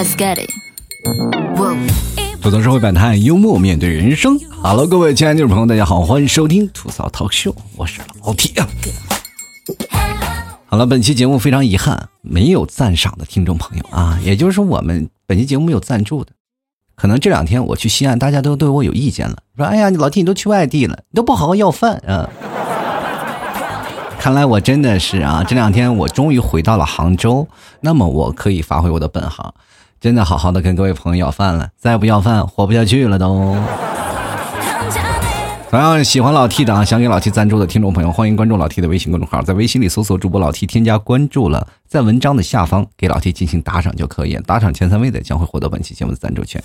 Let's get it。吐槽社会百态，幽默面对人生。Hello，各位亲爱的听众朋友，大家好，欢迎收听吐槽 talk show，我是老铁。好了，本期节目非常遗憾，没有赞赏的听众朋友啊，也就是说我们本期节目没有赞助的。可能这两天我去西安，大家都对我有意见了，说：“哎呀，老铁你都去外地了，你都不好好要饭啊。”看来我真的是啊，这两天我终于回到了杭州，那么我可以发挥我的本行，真的好好的跟各位朋友要饭了，再不要饭活不下去了都。同样喜欢老 T 的啊，想给老 T 赞助的听众朋友，欢迎关注老 T 的微信公众号，在微信里搜索主播老 T，添加关注了，在文章的下方给老 T 进行打赏就可以，打赏前三位的将会获得本期节目的赞助权。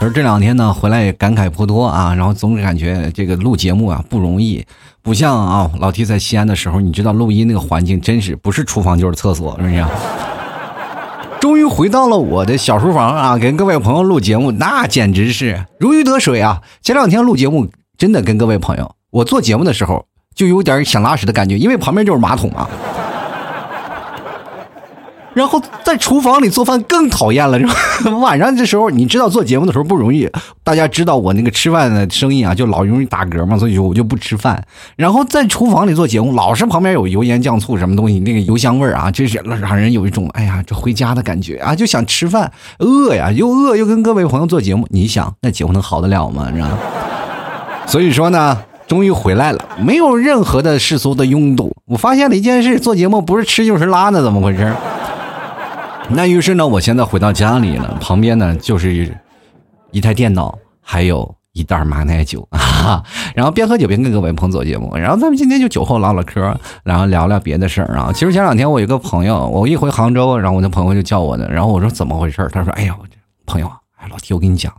而这两天呢，回来也感慨颇多啊，然后总感觉这个录节目啊不容易，不像啊老 T 在西安的时候，你知道录音那个环境真是不是厨房就是厕所，是不是？终于回到了我的小书房啊，跟各位朋友录节目，那简直是如鱼得水啊！前两天录节目，真的跟各位朋友，我做节目的时候就有点想拉屎的感觉，因为旁边就是马桶啊。然后在厨房里做饭更讨厌了，晚上这时候，你知道做节目的时候不容易，大家知道我那个吃饭的声音啊，就老容易打嗝嘛，所以说我就不吃饭。然后在厨房里做节目，老是旁边有油盐酱醋什么东西，那个油香味儿啊，真是让人有一种哎呀，这回家的感觉啊，就想吃饭，饿呀，又饿又跟各位朋友做节目，你想那节目能好得了吗？是吧？所以说呢，终于回来了，没有任何的世俗的拥堵。我发现了一件事，做节目不是吃就是拉呢，怎么回事？那于是呢，我现在回到家里了，旁边呢就是一台电脑，还有一袋马奶酒 啊。然后边喝酒边跟各位朋友做节目。然后咱们今天就酒后唠唠嗑，然后聊聊别的事儿啊。其实前两天我有个朋友，我一回杭州，然后我那朋友就叫我呢。然后我说怎么回事？他说：“哎呀，朋友，哎，老弟我跟你讲，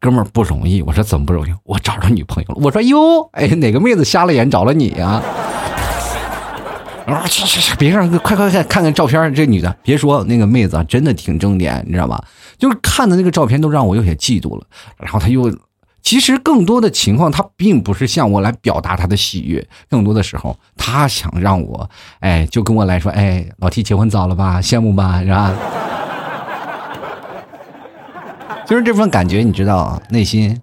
哥们儿不容易。”我说：“怎么不容易？我找着女朋友了。”我说：“哟，哎，哪个妹子瞎了眼找了你呀？”啊，啊去去去！别让快快看看看照片，这女的别说那个妹子啊，真的挺正点，你知道吧？就是看的那个照片都让我有些嫉妒了。然后他又，其实更多的情况，他并不是向我来表达他的喜悦，更多的时候，他想让我，哎，就跟我来说，哎，老 T 结婚早了吧？羡慕吧？是吧？就是这份感觉，你知道，内心。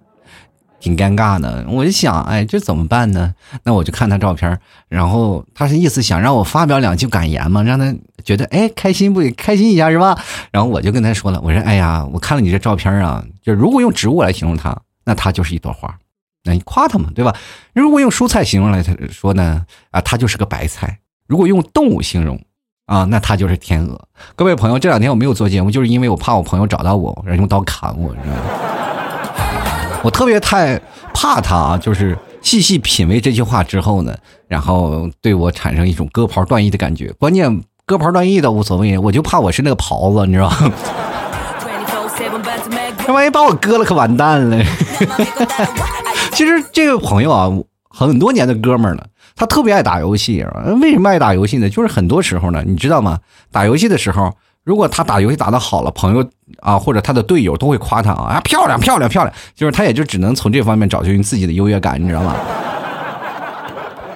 挺尴尬的，我就想，哎，这怎么办呢？那我就看他照片，然后他是意思想让我发表两句感言嘛，让他觉得哎开心不开心一下是吧？然后我就跟他说了，我说哎呀，我看了你这照片啊，就如果用植物来形容它，那它就是一朵花，那你夸它嘛，对吧？如果用蔬菜形容来说呢，啊，它就是个白菜；如果用动物形容啊，那它就是天鹅。各位朋友，这两天我没有做节目，就是因为我怕我朋友找到我，然后用刀砍我，你知道吗？我特别太怕他啊，就是细细品味这句话之后呢，然后对我产生一种割袍断义的感觉。关键割袍断义倒无所谓，我就怕我是那个袍子，你知道吗？这万一把我割了，可完蛋了。其实这位朋友啊，很多年的哥们儿了，他特别爱打游戏。为什么爱打游戏呢？就是很多时候呢，你知道吗？打游戏的时候。如果他打游戏打得好了，朋友啊或者他的队友都会夸他啊，漂亮漂亮漂亮，就是他也就只能从这方面找寻自己的优越感，你知道吗？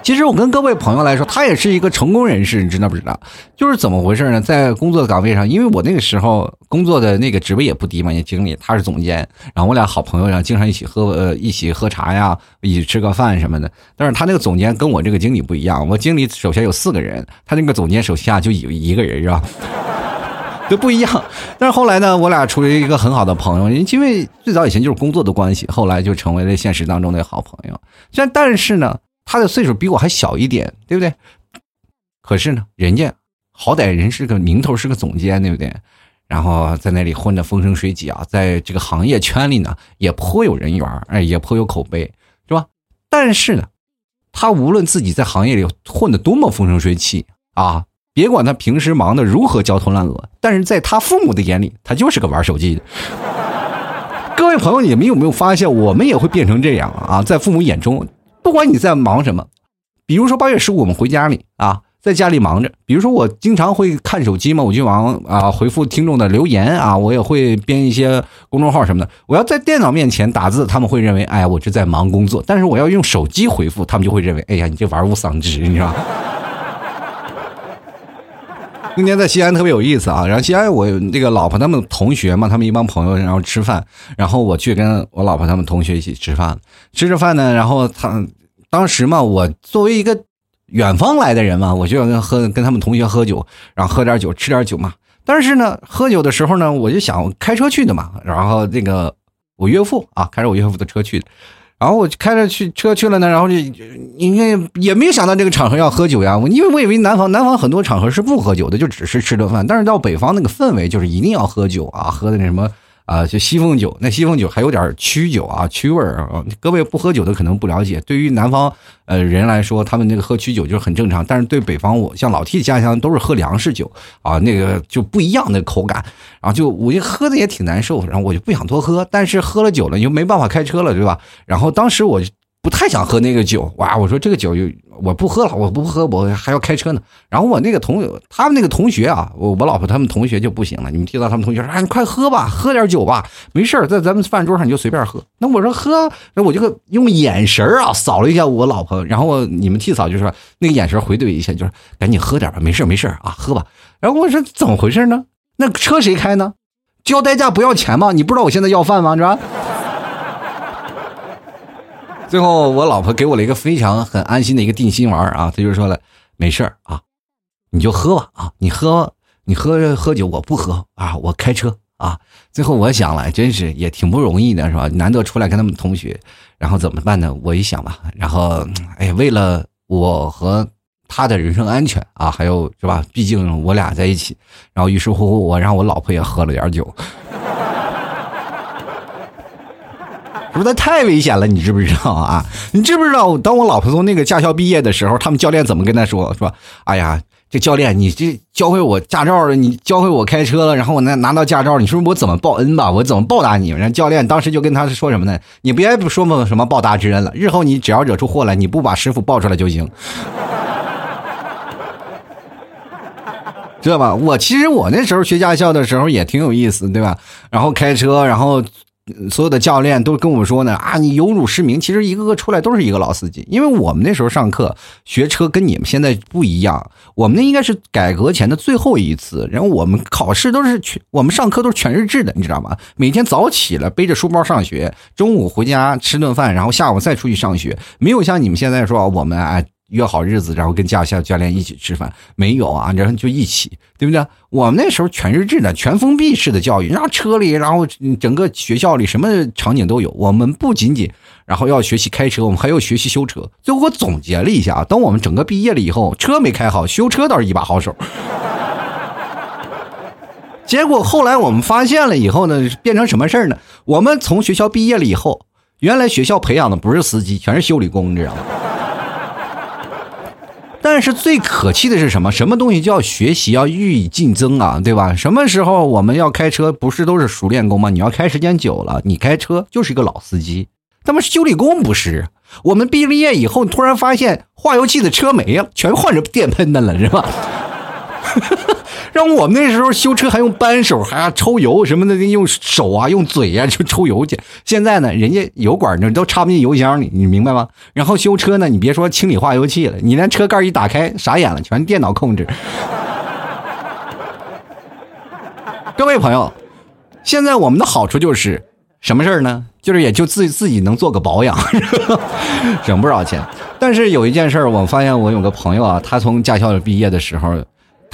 其实我跟各位朋友来说，他也是一个成功人士，你知道不知道？就是怎么回事呢？在工作岗位上，因为我那个时候工作的那个职位也不低嘛，也经理，他是总监，然后我俩好朋友，然后经常一起喝呃一起喝茶呀，一起吃个饭什么的。但是他那个总监跟我这个经理不一样，我经理手下有四个人，他那个总监手下就有一个人，是吧？都不一样，但是后来呢，我俩处于一个很好的朋友，因为最早以前就是工作的关系，后来就成为了现实当中的好朋友。虽然但是呢，他的岁数比我还小一点，对不对？可是呢，人家好歹人是个名头，是个总监，对不对？然后在那里混得风生水起啊，在这个行业圈里呢，也颇有人缘，哎，也颇有口碑，是吧？但是呢，他无论自己在行业里混得多么风生水起啊。别管他平时忙得如何焦头烂额，但是在他父母的眼里，他就是个玩手机的。各位朋友，你们有没有发现，我们也会变成这样啊？在父母眼中，不管你在忙什么，比如说八月十五我们回家里啊，在家里忙着，比如说我经常会看手机嘛，我就忙啊回复听众的留言啊，我也会编一些公众号什么的。我要在电脑面前打字，他们会认为，哎呀，我是在忙工作；但是我要用手机回复，他们就会认为，哎呀，你这玩物丧志，你知道。那天在西安特别有意思啊，然后西安我那个老婆他们同学嘛，他们一帮朋友然后吃饭，然后我去跟我老婆他们同学一起吃饭，吃着饭呢，然后他当时嘛，我作为一个远方来的人嘛，我就要跟喝跟他们同学喝酒，然后喝点酒吃点酒嘛。但是呢，喝酒的时候呢，我就想开车去的嘛，然后那个我岳父啊，开着我岳父的车去的。然后我开着去车去了呢，然后就应该也没有想到这个场合要喝酒呀。我因为我以为南方南方很多场合是不喝酒的，就只是吃顿饭。但是到北方那个氛围就是一定要喝酒啊，喝的那什么。啊，就西凤酒，那西凤酒还有点曲酒啊，曲味儿啊。各位不喝酒的可能不了解，对于南方呃人来说，他们那个喝曲酒就是很正常。但是对北方，我像老 T 家乡都是喝粮食酒啊，那个就不一样的口感。然后就我就喝的也挺难受，然后我就不想多喝。但是喝了酒了，你就没办法开车了，对吧？然后当时我。不太想喝那个酒，哇！我说这个酒就我不喝了，我不喝，我还要开车呢。然后我那个同他们那个同学啊，我我老婆他们同学就不行了。你们听到他们同学说啊，你快喝吧，喝点酒吧，没事在咱们饭桌上你就随便喝。那我说喝，那我就用眼神啊扫了一下我老婆，然后你们替嫂就说那个眼神回怼一下，就是赶紧喝点吧，没事没事啊，喝吧。然后我说怎么回事呢？那车谁开呢？交代驾不要钱吗？你不知道我现在要饭吗？是吧？最后，我老婆给我了一个非常很安心的一个定心丸啊，她就说了，没事儿啊，你就喝吧啊，你喝你喝喝酒，我不喝啊，我开车啊。最后我想了，真是也挺不容易的，是吧？难得出来跟他们同学，然后怎么办呢？我一想吧，然后哎，为了我和他的人身安全啊，还有是吧？毕竟我俩在一起，然后于是乎我让我老婆也喝了点酒。不是太危险了，你知不知道啊？你知不知道？当我老婆从那个驾校毕业的时候，他们教练怎么跟他说？说：“哎呀，这教练，你这教会我驾照了，你教会我开车了，然后我拿拿到驾照，你说我怎么报恩吧？我怎么报答你？”然后教练当时就跟他说什么呢？你别说么什么报答之恩了，日后你只要惹出祸来，你不把师傅报出来就行，知道吧？我其实我那时候学驾校的时候也挺有意思，对吧？然后开车，然后。所有的教练都跟我说呢啊，你有辱师名。其实一个个出来都是一个老司机，因为我们那时候上课学车跟你们现在不一样，我们那应该是改革前的最后一次。然后我们考试都是全，我们上课都是全日制的，你知道吗？每天早起了背着书包上学，中午回家吃顿饭，然后下午再出去上学。没有像你们现在说我们哎。约好日子，然后跟驾校教练一起吃饭，没有啊？然后就一起，对不对？我们那时候全日制的、全封闭式的教育，然后车里，然后整个学校里什么场景都有。我们不仅仅然后要学习开车，我们还要学习修车。最后我总结了一下啊，等我们整个毕业了以后，车没开好，修车倒是一把好手。结果后来我们发现了以后呢，变成什么事儿呢？我们从学校毕业了以后，原来学校培养的不是司机，全是修理工，你知道吗？但是最可气的是什么？什么东西叫学习要予以竞争啊，对吧？什么时候我们要开车，不是都是熟练工吗？你要开时间久了，你开车就是一个老司机。他们修理工不是？我们毕了业以后，突然发现化油器的车没了，全换成电喷的了，是吧？让我们那时候修车还用扳手，还要抽油什么的，用手啊，用嘴呀就抽油去。现在呢，人家油管呢都插不进油箱里，你明白吗？然后修车呢，你别说清理化油器了，你连车盖一打开，傻眼了，全电脑控制。各位朋友，现在我们的好处就是什么事儿呢？就是也就自自己能做个保养，省不少钱。但是有一件事，我发现我有个朋友啊，他从驾校毕业的时候。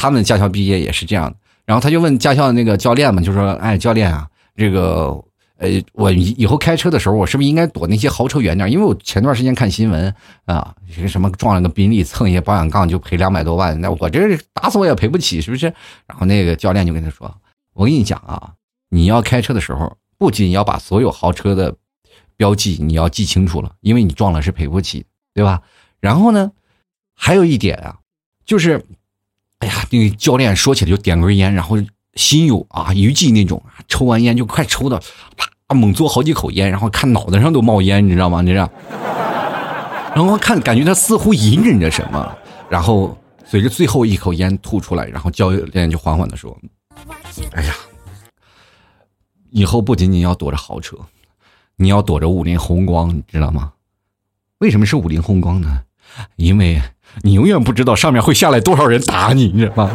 他们驾校毕业也是这样的，然后他就问驾校的那个教练嘛，就说：“哎，教练啊，这个，呃，我以后开车的时候，我是不是应该躲那些豪车远点？因为我前段时间看新闻啊，什么撞了个宾利，蹭一些保险杠就赔两百多万，那我这打死我也赔不起，是不是？”然后那个教练就跟他说：“我跟你讲啊，你要开车的时候，不仅要把所有豪车的标记你要记清楚了，因为你撞了是赔不起，对吧？然后呢，还有一点啊，就是。”哎呀，那个教练说起来就点根烟，然后心有啊余悸那种，抽完烟就快抽的，啪猛嘬好几口烟，然后看脑袋上都冒烟，你知道吗？你这样，然后看感觉他似乎隐忍着什么，然后随着最后一口烟吐出来，然后教练就缓缓的说：“哎呀，以后不仅仅要躲着豪车，你要躲着五菱宏光，你知道吗？为什么是五菱宏光呢？因为。”你永远不知道上面会下来多少人打你，你知道吗？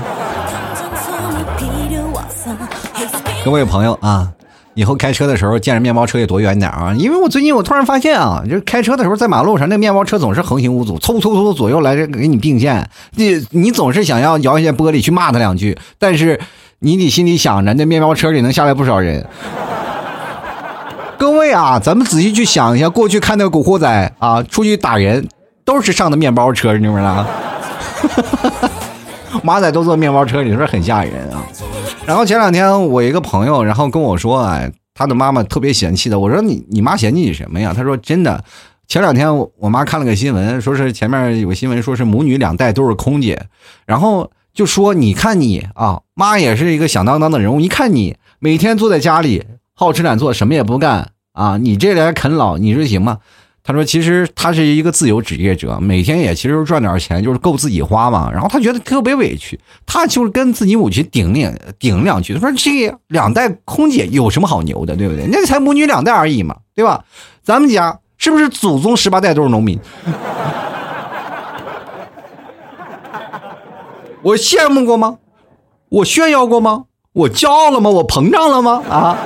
各位朋友啊，以后开车的时候见着面包车也躲远点啊，因为我最近我突然发现啊，就是开车的时候在马路上，那面包车总是横行无阻，嗖嗖嗖左右来给你并线，你你总是想要摇一下玻璃去骂他两句，但是你得心里想着，那面包车里能下来不少人。各位啊，咱们仔细去想一下，过去看那个古惑仔啊，出去打人都是上的面包车，你知道吗？马仔都坐面包车，你说很吓人啊。然后前两天我一个朋友，然后跟我说，哎，他的妈妈特别嫌弃的。我说你你妈嫌弃你什么呀？他说真的，前两天我妈看了个新闻，说是前面有个新闻，说是母女两代都是空姐，然后就说你看你啊，妈也是一个响当当的人物，一看你每天坐在家里好吃懒做，什么也不干啊，你这来啃老，你说行吗？他说：“其实他是一个自由职业者，每天也其实赚点钱，就是够自己花嘛。然后他觉得特别委屈，他就是跟自己母亲顶两顶两句，他说这两代空姐有什么好牛的，对不对？那才母女两代而已嘛，对吧？咱们家是不是祖宗十八代都是农民？我羡慕过吗？我炫耀过吗？我骄傲了吗？我膨胀了吗？啊？”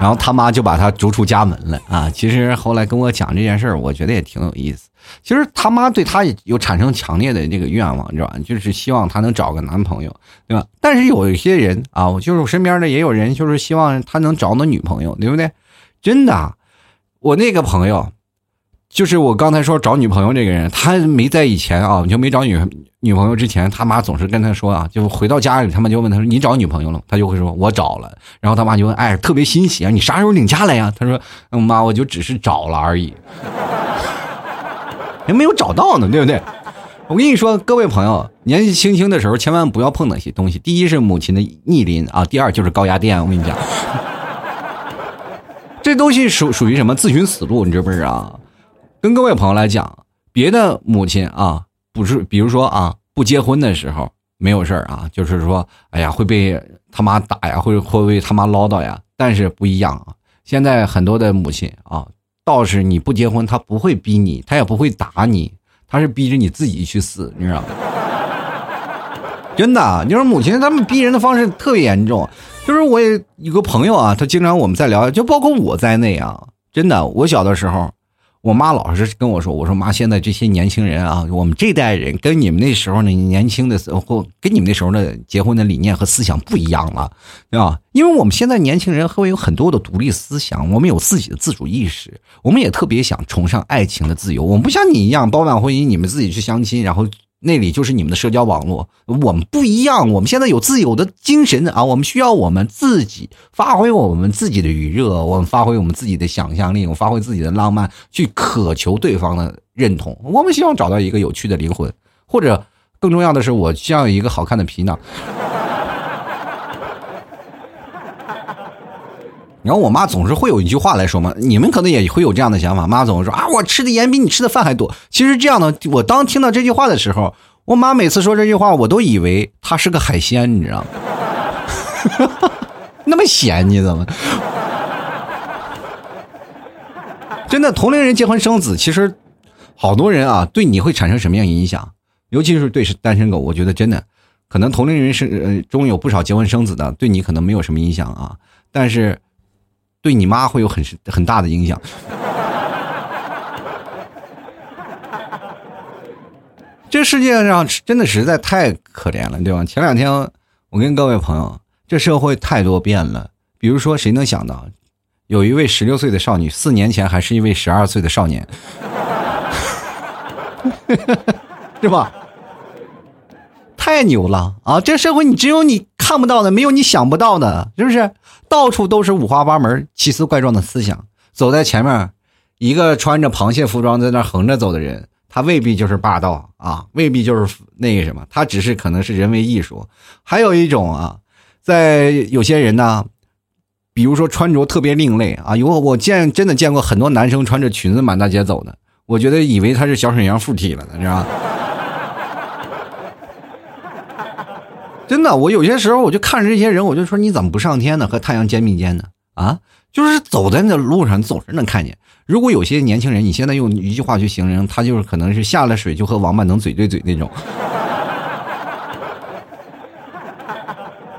然后他妈就把他逐出家门了啊！其实后来跟我讲这件事儿，我觉得也挺有意思。其实他妈对他有产生强烈的这个愿望，知道吧？就是希望他能找个男朋友，对吧？但是有一些人啊，我就是我身边的也有人，就是希望他能找个女朋友，对不对？真的，我那个朋友。就是我刚才说找女朋友这个人，他没在以前啊，就没找女女朋友之前，他妈总是跟他说啊，就回到家里，他妈就问他说：“你找女朋友了？”他就会说：“我找了。”然后他妈就问：“哎，特别欣喜啊，你啥时候领家来呀？”他说：“妈，我就只是找了而已，还 没有找到呢，对不对？”我跟你说，各位朋友，年纪轻轻的时候千万不要碰那些东西。第一是母亲的逆鳞啊，第二就是高压电。我跟你讲，这东西属属于什么自寻死路，你知不知道？跟各位朋友来讲，别的母亲啊，不是，比如说啊，不结婚的时候没有事儿啊，就是说，哎呀，会被他妈打呀，会会被他妈唠叨呀。但是不一样啊，现在很多的母亲啊，倒是你不结婚，他不会逼你，他也不会打你，他是逼着你自己去死，你知道吗？真的，你说母亲他们逼人的方式特别严重。就是我也有个朋友啊，他经常我们在聊，就包括我在内啊，真的，我小的时候。我妈老是跟我说：“我说妈，现在这些年轻人啊，我们这代人跟你们那时候呢年轻的时候，跟你们那时候的结婚的理念和思想不一样了，对吧？因为我们现在年轻人会有很多的独立思想，我们有自己的自主意识，我们也特别想崇尚爱情的自由。我们不像你一样包办婚姻，你们自己去相亲，然后。”那里就是你们的社交网络，我们不一样。我们现在有自由的精神啊，我们需要我们自己发挥我们自己的余热，我们发挥我们自己的想象力，我们发挥自己的浪漫，去渴求对方的认同。我们希望找到一个有趣的灵魂，或者更重要的是，我需要一个好看的皮囊。然后我妈总是会有一句话来说嘛，你们可能也会有这样的想法。妈总说啊，我吃的盐比你吃的饭还多。其实这样的，我当听到这句话的时候，我妈每次说这句话，我都以为她是个海鲜，你知道吗？那么咸，你怎么？真的，同龄人结婚生子，其实好多人啊，对你会产生什么样影响？尤其是对单身狗，我觉得真的，可能同龄人是呃中有不少结婚生子的，对你可能没有什么影响啊，但是。对你妈会有很很大的影响。这世界上真的实在太可怜了，对吧？前两天我跟各位朋友，这社会太多变了。比如说，谁能想到，有一位十六岁的少女，四年前还是一位十二岁的少年，是吧？太牛了啊！这社会你只有你看不到的，没有你想不到的，是不是？到处都是五花八门、奇思怪状的思想。走在前面，一个穿着螃蟹服装在那横着走的人，他未必就是霸道啊，未必就是那个什么，他只是可能是人为艺术。还有一种啊，在有些人呢，比如说穿着特别另类啊，有我见真的见过很多男生穿着裙子满大街走的，我觉得以为他是小沈阳附体了呢，是吧？真的，我有些时候我就看着这些人，我就说你怎么不上天呢？和太阳肩并肩呢？啊，就是走在那路上，总是能看见。如果有些年轻人，你现在用一句话去形容，他就是可能是下了水就和王八能嘴对嘴那种。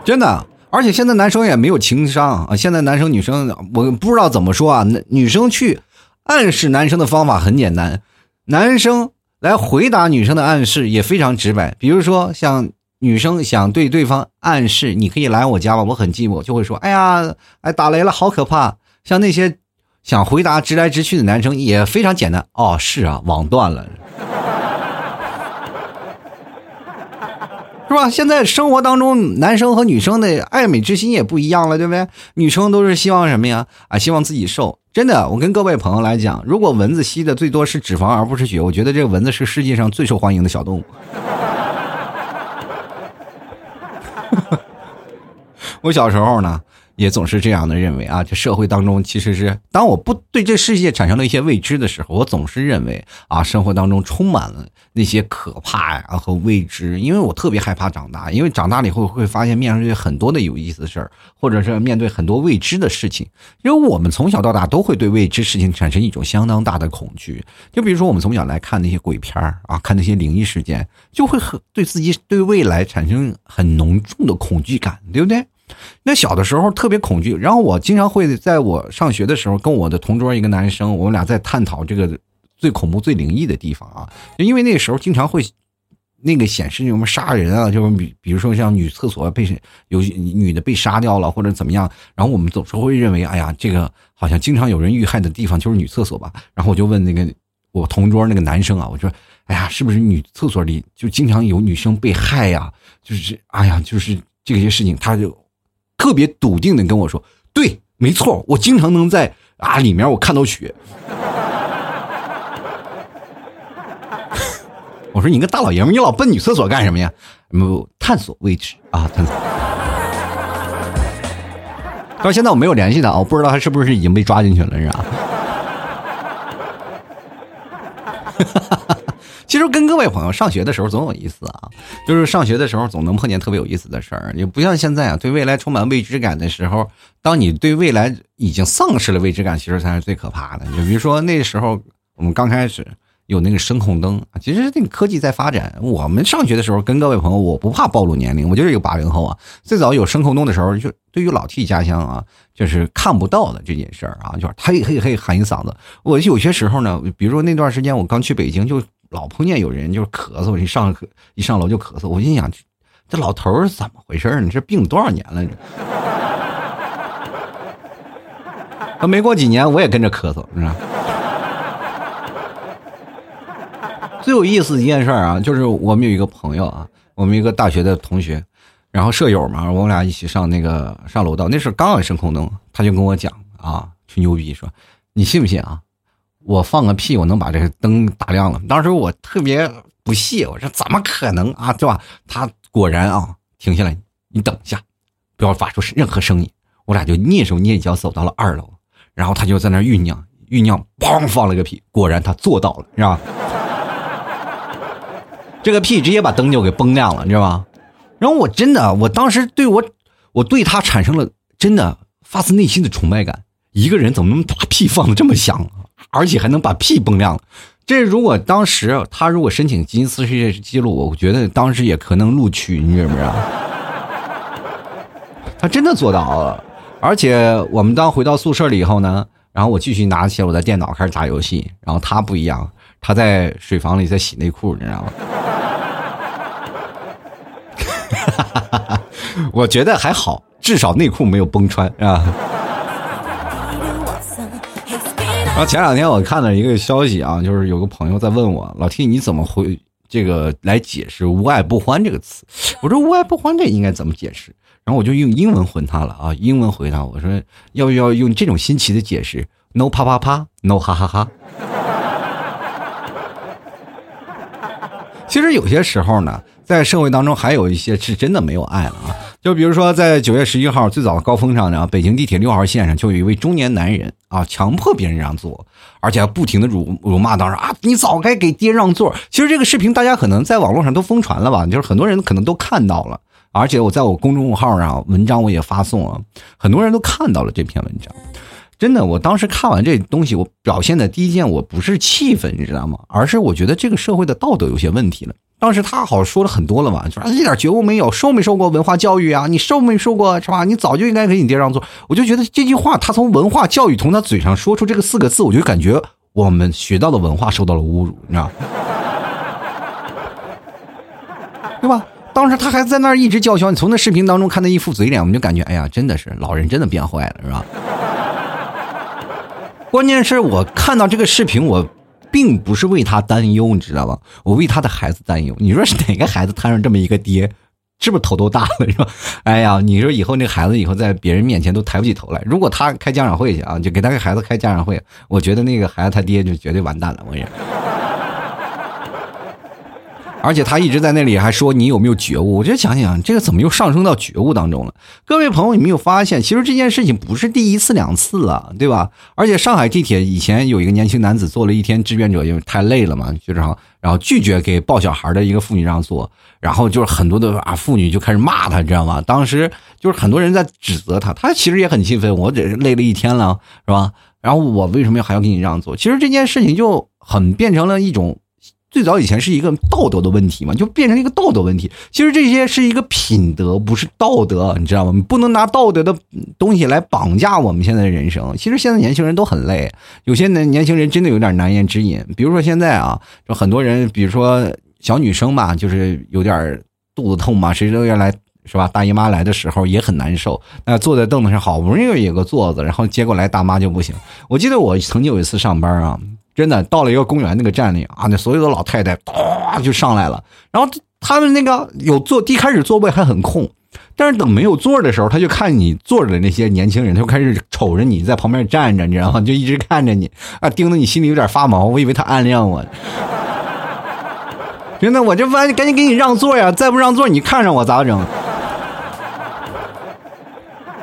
真的。而且现在男生也没有情商啊！现在男生女生，我不知道怎么说啊。女生去暗示男生的方法很简单，男生来回答女生的暗示也非常直白。比如说，像女生想对对方暗示，你可以来我家吗？我很寂寞，就会说：“哎呀，哎，打雷了，好可怕。”像那些想回答直来直去的男生也非常简单。哦，是啊，网断了。是吧？现在生活当中，男生和女生的爱美之心也不一样了，对不对？女生都是希望什么呀？啊，希望自己瘦。真的，我跟各位朋友来讲，如果蚊子吸的最多是脂肪而不是血，我觉得这个蚊子是世界上最受欢迎的小动物。我小时候呢。也总是这样的认为啊，这社会当中其实是当我不对这世界产生了一些未知的时候，我总是认为啊，生活当中充满了那些可怕呀和未知，因为我特别害怕长大，因为长大了以后会发现面对很多的有意思的事儿，或者是面对很多未知的事情，因为我们从小到大都会对未知事情产生一种相当大的恐惧，就比如说我们从小来看那些鬼片儿啊，看那些灵异事件，就会很对自己对未来产生很浓重的恐惧感，对不对？那小的时候特别恐惧，然后我经常会在我上学的时候跟我的同桌一个男生，我们俩在探讨这个最恐怖、最灵异的地方啊。因为那时候经常会那个显示什么杀人啊，就是比比如说像女厕所被有女的被杀掉了或者怎么样，然后我们总是会认为，哎呀，这个好像经常有人遇害的地方就是女厕所吧。然后我就问那个我同桌那个男生啊，我说，哎呀，是不是女厕所里就经常有女生被害呀？就是哎呀，就是这些事情，他就。特别笃定的跟我说：“对，没错，我经常能在啊里面我看到血。”我说：“你个大老爷们，你老奔女厕所干什么呀？不探索未知啊，探索。”到现在我没有联系他，我不知道他是不是已经被抓进去了，是吧？哈哈哈其实跟各位朋友上学的时候总有意思啊，就是上学的时候总能碰见特别有意思的事儿。也不像现在啊，对未来充满未知感的时候，当你对未来已经丧失了未知感，其实才是最可怕的。就比如说那时候我们刚开始有那个声控灯，其实那个科技在发展。我们上学的时候，跟各位朋友，我不怕暴露年龄，我就是一个八零后啊。最早有声控灯的时候，就对于老 T 家乡啊，就是看不到的这件事儿啊，就是嘿嘿嘿喊一嗓子。我有些时候呢，比如说那段时间我刚去北京就。老碰见有人就是咳嗽，一上一上楼就咳嗽。我心想，这老头是怎么回事你这病多少年了？这他没过几年，我也跟着咳嗽，是吧？最有意思一件事啊，就是我们有一个朋友啊，我们一个大学的同学，然后舍友嘛，我们俩一起上那个上楼道，那时候刚有声控灯，他就跟我讲啊，吹牛逼说，你信不信啊？我放个屁，我能把这个灯打亮了。当时我特别不屑，我说怎么可能啊，对吧？他果然啊，停下来，你等一下，不要发出任何声音。我俩就蹑手蹑脚走到了二楼，然后他就在那酝酿酝酿，砰放了个屁，果然他做到了，是吧？这个屁直接把灯就给崩亮了，你知道吗？然后我真的，我当时对我，我对他产生了真的发自内心的崇拜感。一个人怎么能把屁放的这么响？而且还能把屁崩亮了，这如果当时他如果申请吉尼斯世界纪录，我觉得当时也可能录取，你知不知道？他真的做到了，而且我们当回到宿舍了以后呢，然后我继续拿起我的电脑开始打游戏，然后他不一样，他在水房里在洗内裤，你知道吗？我觉得还好，至少内裤没有崩穿，啊？然后前两天我看了一个消息啊，就是有个朋友在问我老 T 你怎么回这个来解释“无爱不欢”这个词？我说“无爱不欢”这应该怎么解释？然后我就用英文回他了啊，英文回答我说要不要用这种新奇的解释？No 啪啪啪，No 哈哈哈。其实有些时候呢，在社会当中还有一些是真的没有爱了啊。就比如说，在九月十一号最早的高峰上呢，北京地铁六号线上就有一位中年男人啊，强迫别人让座，而且还不停的辱辱骂，当时啊，你早该给爹让座。其实这个视频大家可能在网络上都疯传了吧，就是很多人可能都看到了，而且我在我公众号上文章我也发送了，很多人都看到了这篇文章。真的，我当时看完这东西，我表现的第一件我不是气愤，你知道吗？而是我觉得这个社会的道德有些问题了。当时他好像说了很多了嘛，就说一点觉悟没有，受没受过文化教育啊？你受没受过是吧？你早就应该给你爹让座。我就觉得这句话，他从文化教育从他嘴上说出这个四个字，我就感觉我们学到的文化受到了侮辱，你知道？对吧？当时他还在那儿一直叫嚣，你从那视频当中看他一副嘴脸，我们就感觉，哎呀，真的是老人真的变坏了，是吧？关键是我看到这个视频，我。并不是为他担忧，你知道吧？我为他的孩子担忧。你说是哪个孩子摊上这么一个爹，是不是头都大了？是吧？哎呀，你说以后那孩子以后在别人面前都抬不起头来。如果他开家长会去啊，就给他个孩子开家长会，我觉得那个孩子他爹就绝对完蛋了。我跟你说。而且他一直在那里还说你有没有觉悟？我就想想，这个怎么又上升到觉悟当中了？各位朋友，你没有发现，其实这件事情不是第一次两次了，对吧？而且上海地铁以前有一个年轻男子坐了一天志愿者，因为太累了嘛，就这样，然后拒绝给抱小孩的一个妇女让座，然后就是很多的啊妇女就开始骂他，你知道吗？当时就是很多人在指责他，他其实也很气愤，我这累了一天了，是吧？然后我为什么还要给你让座？其实这件事情就很变成了一种。最早以前是一个道德的问题嘛，就变成一个道德问题。其实这些是一个品德，不是道德，你知道吗？你不能拿道德的东西来绑架我们现在的人生。其实现在年轻人都很累，有些年年轻人真的有点难言之隐。比如说现在啊，就很多人，比如说小女生吧，就是有点肚子痛嘛，谁都要来是吧？大姨妈来的时候也很难受。那坐在凳子上，好不容易有个座子，然后接过来大妈就不行。我记得我曾经有一次上班啊。真的到了一个公园那个站里啊，那所有的老太太唰就上来了，然后他们那个有坐，一开始座位还很空，但是等没有座的时候，他就看你坐着的那些年轻人，他就开始瞅着你在旁边站着，你知道吗？就一直看着你啊，盯得你心里有点发毛。我以为他暗恋我，真的，我这完赶紧给你让座呀！再不让座，你看上我咋整？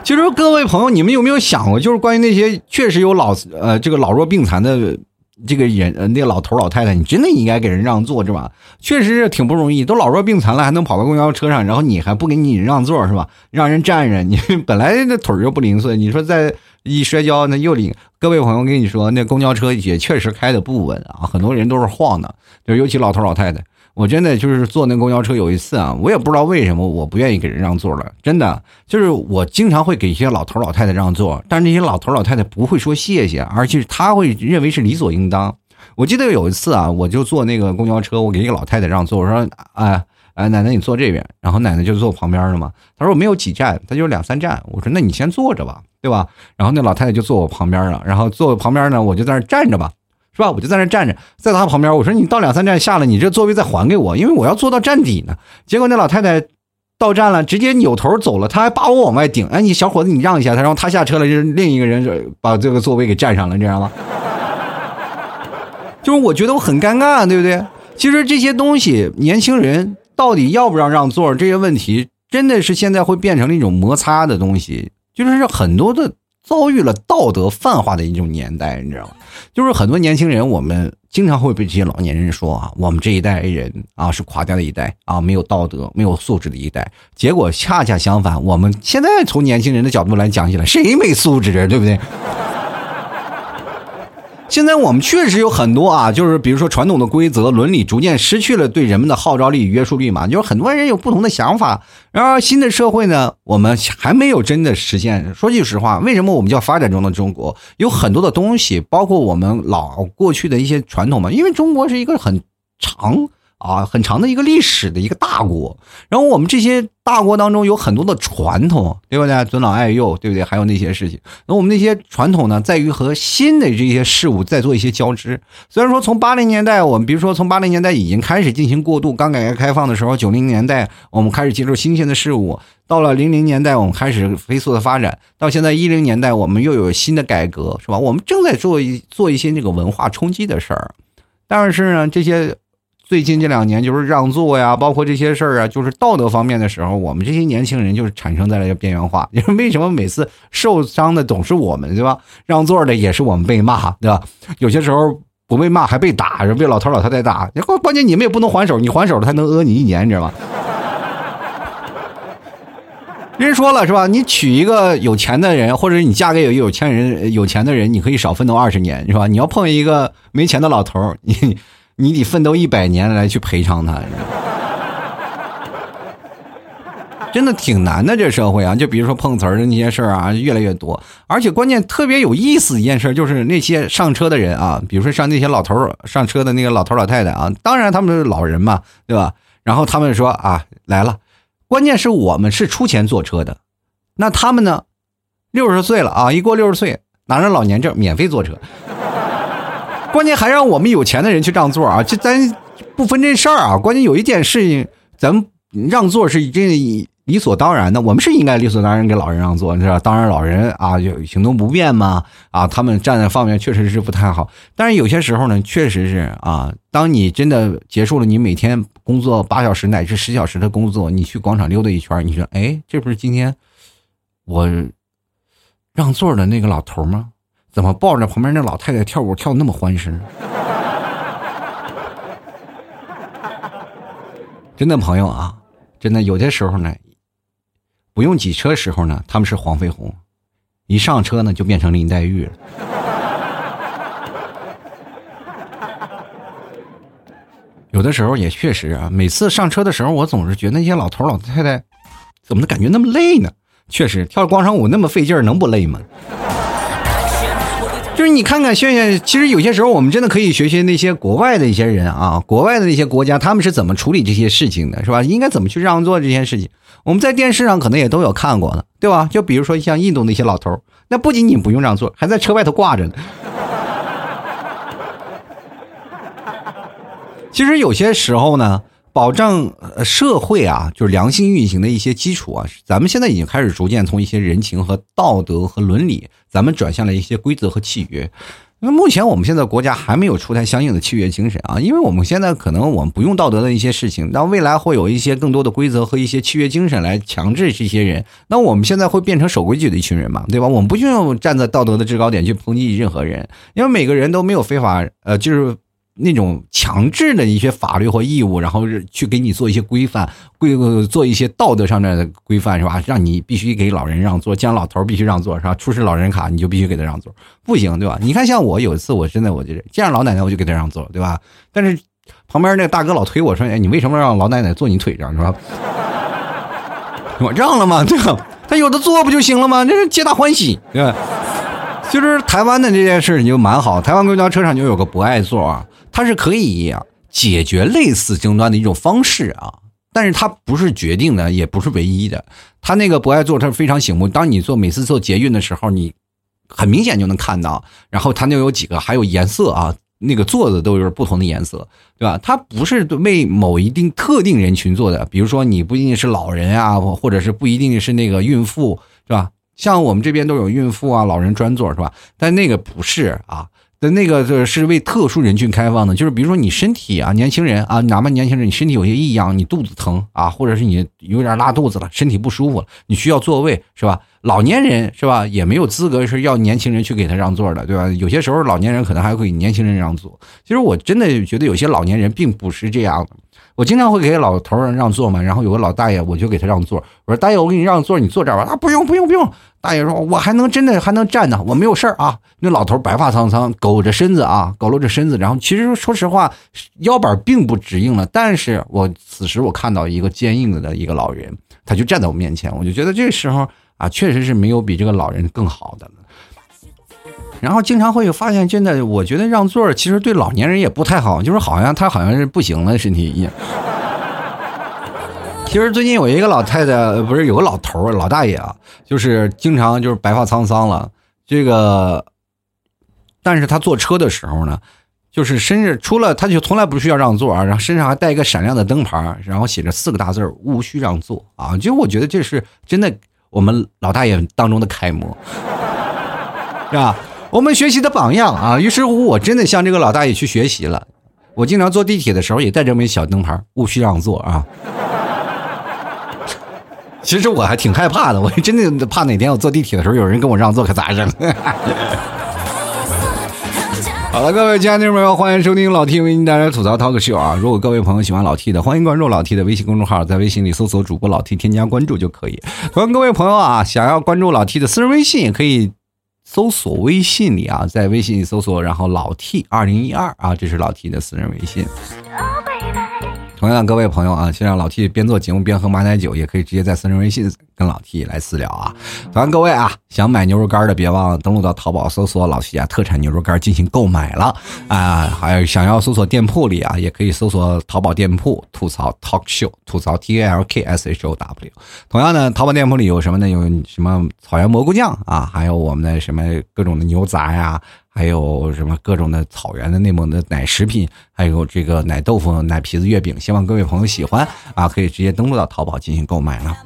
其实各位朋友，你们有没有想过，就是关于那些确实有老呃这个老弱病残的？这个人，那个老头老太太，你真的应该给人让座是吧？确实是挺不容易，都老弱病残了，还能跑到公交车上，然后你还不给你让座是吧？让人站着，你本来那腿就不灵碎，你说再一摔跤那又灵。各位朋友，跟你说，那公交车也确实开的不稳啊，很多人都是晃的，就尤其老头老太太。我真的就是坐那公交车，有一次啊，我也不知道为什么我不愿意给人让座了。真的，就是我经常会给一些老头老太太让座，但是那些老头老太太不会说谢谢，而且他会认为是理所应当。我记得有一次啊，我就坐那个公交车，我给一个老太太让座，我说：“哎哎，奶奶你坐这边。”然后奶奶就坐我旁边了嘛。她说：“我没有几站，她就两三站。”我说：“那你先坐着吧，对吧？”然后那老太太就坐我旁边了，然后坐我旁边呢，我就在那站着吧。是吧？我就在那站着，在他旁边。我说：“你到两三站下了，你这座位再还给我，因为我要坐到站底呢。”结果那老太太到站了，直接扭头走了。他还把我往外顶。哎，你小伙子，你让一下他。然后他下车了，就是另一个人把这个座位给占上了，你知道吗？就是我觉得我很尴尬，对不对？其实这些东西，年轻人到底要不要让座，这些问题真的是现在会变成了一种摩擦的东西，就是很多的。遭遇了道德泛化的一种年代，你知道吗？就是很多年轻人，我们经常会被这些老年人说啊，我们这一代人啊是垮掉的一代啊，没有道德、没有素质的一代。结果恰恰相反，我们现在从年轻人的角度来讲起来，谁没素质啊，对不对？现在我们确实有很多啊，就是比如说传统的规则伦理逐渐失去了对人们的号召力约束力嘛，就是很多人有不同的想法。然而新的社会呢，我们还没有真的实现。说句实话，为什么我们叫发展中的中国？有很多的东西，包括我们老过去的一些传统嘛，因为中国是一个很长。啊，很长的一个历史的一个大国，然后我们这些大国当中有很多的传统，对不对？尊老爱幼，对不对？还有那些事情，那我们那些传统呢，在于和新的这些事物在做一些交织。虽然说从八零年代，我们比如说从八零年代已经开始进行过渡，刚改革开放的时候，九零年代我们开始接受新鲜的事物，到了零零年代我们开始飞速的发展，到现在一零年代我们又有新的改革，是吧？我们正在做一做一些那个文化冲击的事儿，但是呢，这些。最近这两年，就是让座呀，包括这些事儿啊，就是道德方面的时候，我们这些年轻人就是产生在了边缘化。因为为什么每次受伤的总是我们，对吧？让座的也是我们被骂，对吧？有些时候不被骂还被打，被老头老太太打。关关键你们也不能还手，你还手了他能讹你一年，你知道吗？人说了是吧？你娶一个有钱的人，或者你嫁给有有钱人、有钱的人，你可以少奋斗二十年，是吧？你要碰一个没钱的老头，你。你得奋斗一百年来去赔偿他。真的挺难的，这社会啊，就比如说碰瓷儿的那些事儿啊，越来越多。而且关键特别有意思一件事，就是那些上车的人啊，比如说上那些老头儿上车的那个老头老太太啊，当然他们是老人嘛，对吧？然后他们说啊来了，关键是我们是出钱坐车的，那他们呢，六十岁了啊，一过六十岁拿着老年证免费坐车，关键还让我们有钱的人去让座啊，这咱不分这事儿啊。关键有一件事情，咱们让座是这。理所当然的，我们是应该理所当然给老人让座，你知道？当然，老人啊，就行动不便嘛，啊，他们站在方面确实是不太好。但是有些时候呢，确实是啊，当你真的结束了你每天工作八小时乃至十小时的工作，你去广场溜达一圈，你说，哎，这不是今天我让座的那个老头吗？怎么抱着旁边那老太太跳舞跳的那么欢实？真的朋友啊，真的有些时候呢。不用挤车时候呢，他们是黄飞鸿；一上车呢，就变成林黛玉了。有的时候也确实啊，每次上车的时候，我总是觉得那些老头老太太怎么感觉那么累呢？确实，跳广场舞那么费劲能不累吗？就是你看看，炫炫，其实有些时候我们真的可以学学那些国外的一些人啊，国外的那些国家，他们是怎么处理这些事情的，是吧？应该怎么去让座这件事情，我们在电视上可能也都有看过的，对吧？就比如说像印度那些老头那不仅仅不用让座，还在车外头挂着呢。其实有些时候呢。保障呃社会啊，就是良性运行的一些基础啊，咱们现在已经开始逐渐从一些人情和道德和伦理，咱们转向了一些规则和契约。那目前我们现在国家还没有出台相应的契约精神啊，因为我们现在可能我们不用道德的一些事情，那未来会有一些更多的规则和一些契约精神来强制这些人。那我们现在会变成守规矩的一群人嘛，对吧？我们不需要站在道德的制高点去抨击任何人，因为每个人都没有非法，呃，就是。那种强制的一些法律或义务，然后去给你做一些规范，规做一些道德上面的规范，是吧？让你必须给老人让座，见老头必须让座，是吧？出示老人卡你就必须给他让座，不行，对吧？你看，像我有一次，我真的我就见着老奶奶我就给他让座，对吧？但是旁边那个大哥老推我说：“哎，你为什么让老奶奶坐你腿上，是吧？”我让了吗？对吧？他有的坐不就行了吗？这是皆大欢喜，对吧？就是台湾的这件事你就蛮好，台湾公交车上就有个不爱座啊。它是可以解决类似争端的一种方式啊，但是它不是决定的，也不是唯一的。它那个不爱坐，它是非常醒目。当你坐每次坐捷运的时候，你很明显就能看到。然后它那有几个，还有颜色啊，那个座子都是不同的颜色，对吧？它不是为某一定特定人群做的，比如说你不一定是老人啊，或者是不一定是那个孕妇，是吧？像我们这边都有孕妇啊、老人专座，是吧？但那个不是啊。的那个就是为特殊人群开放的，就是比如说你身体啊，年轻人啊，哪怕年轻人你身体有些异样，你肚子疼啊，或者是你有点拉肚子了，身体不舒服了，你需要座位是吧？老年人是吧，也没有资格是要年轻人去给他让座的，对吧？有些时候老年人可能还会给年轻人让座。其实我真的觉得有些老年人并不是这样的。我经常会给老头儿让座嘛，然后有个老大爷，我就给他让座。我说大爷，我给你让座，你坐这儿吧。啊，不用不用不用。大爷说，我还能真的还能站呢，我没有事儿啊。那老头白发苍苍，佝着身子啊，佝偻着身子，然后其实说实话，腰板并不直硬了。但是我此时我看到一个坚硬的一个老人，他就站在我面前，我就觉得这时候啊，确实是没有比这个老人更好的了。然后经常会有发现，真的，我觉得让座其实对老年人也不太好，就是好像他好像是不行了身体一样。其实最近有一个老太太，不是有个老头老大爷啊，就是经常就是白发苍苍了，这个，但是他坐车的时候呢，就是身上除了他就从来不需要让座啊，然后身上还带一个闪亮的灯牌，然后写着四个大字无需让座”啊，就我觉得这是真的，我们老大爷当中的楷模，是吧？我们学习的榜样啊，于是乎我真的向这个老大爷去学习了。我经常坐地铁的时候也带这么一小灯牌，勿需让座啊。其实我还挺害怕的，我真的怕哪天我坐地铁的时候有人跟我让座，可咋整？好了，各位亲爱的朋友欢迎收听老 T 为您带来吐槽 talk show 啊！如果各位朋友喜欢老 T 的，欢迎关注老 T 的微信公众号，在微信里搜索主播老 T，添加关注就可以。同样，各位朋友啊，想要关注老 T 的私人微信，也可以。搜索微信里啊，在微信里搜索，然后老 T 二零一二啊，这是老 T 的私人微信。同样，各位朋友啊，先让老 T 边做节目边喝马奶酒，也可以直接在私人微信跟老 T 来私聊啊。同样，各位啊，想买牛肉干的，别忘了登录到淘宝搜索老 T 家特产牛肉干进行购买了啊。还有想要搜索店铺里啊，也可以搜索淘宝店铺吐槽 Talk Show，吐槽 T A L K S H O W。同样呢，淘宝店铺里有什么呢？有什么草原蘑菇酱啊，还有我们的什么各种的牛杂呀。还有什么各种的草原的内蒙的奶食品，还有这个奶豆腐、奶皮子月饼，希望各位朋友喜欢啊！可以直接登录到淘宝进行购买了。